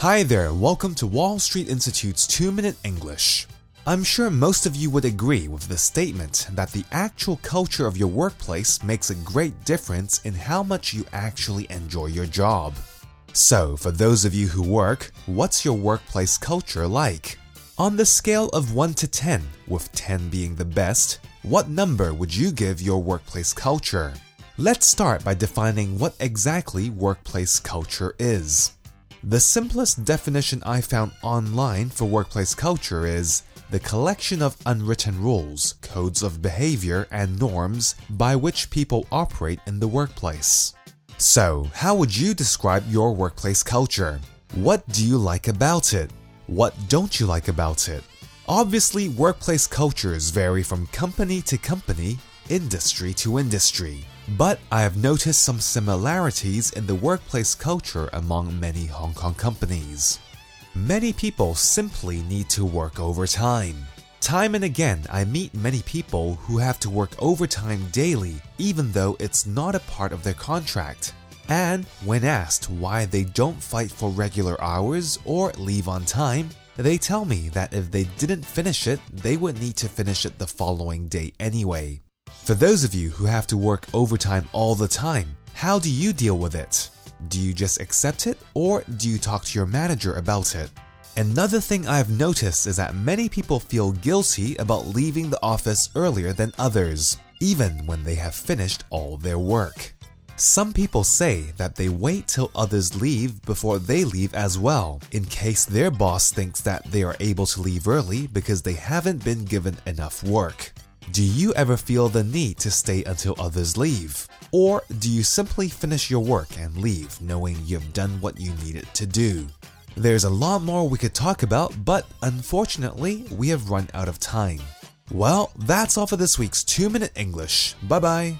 Hi there, welcome to Wall Street Institute's 2 Minute English. I'm sure most of you would agree with the statement that the actual culture of your workplace makes a great difference in how much you actually enjoy your job. So, for those of you who work, what's your workplace culture like? On the scale of 1 to 10, with 10 being the best, what number would you give your workplace culture? Let's start by defining what exactly workplace culture is. The simplest definition I found online for workplace culture is the collection of unwritten rules, codes of behavior, and norms by which people operate in the workplace. So, how would you describe your workplace culture? What do you like about it? What don't you like about it? Obviously, workplace cultures vary from company to company, industry to industry. But I have noticed some similarities in the workplace culture among many Hong Kong companies. Many people simply need to work overtime. Time and again, I meet many people who have to work overtime daily, even though it's not a part of their contract. And when asked why they don't fight for regular hours or leave on time, they tell me that if they didn't finish it, they would need to finish it the following day anyway. For those of you who have to work overtime all the time, how do you deal with it? Do you just accept it or do you talk to your manager about it? Another thing I've noticed is that many people feel guilty about leaving the office earlier than others, even when they have finished all their work. Some people say that they wait till others leave before they leave as well, in case their boss thinks that they are able to leave early because they haven't been given enough work. Do you ever feel the need to stay until others leave? Or do you simply finish your work and leave knowing you've done what you needed to do? There's a lot more we could talk about, but unfortunately, we have run out of time. Well, that's all for this week's 2 Minute English. Bye bye.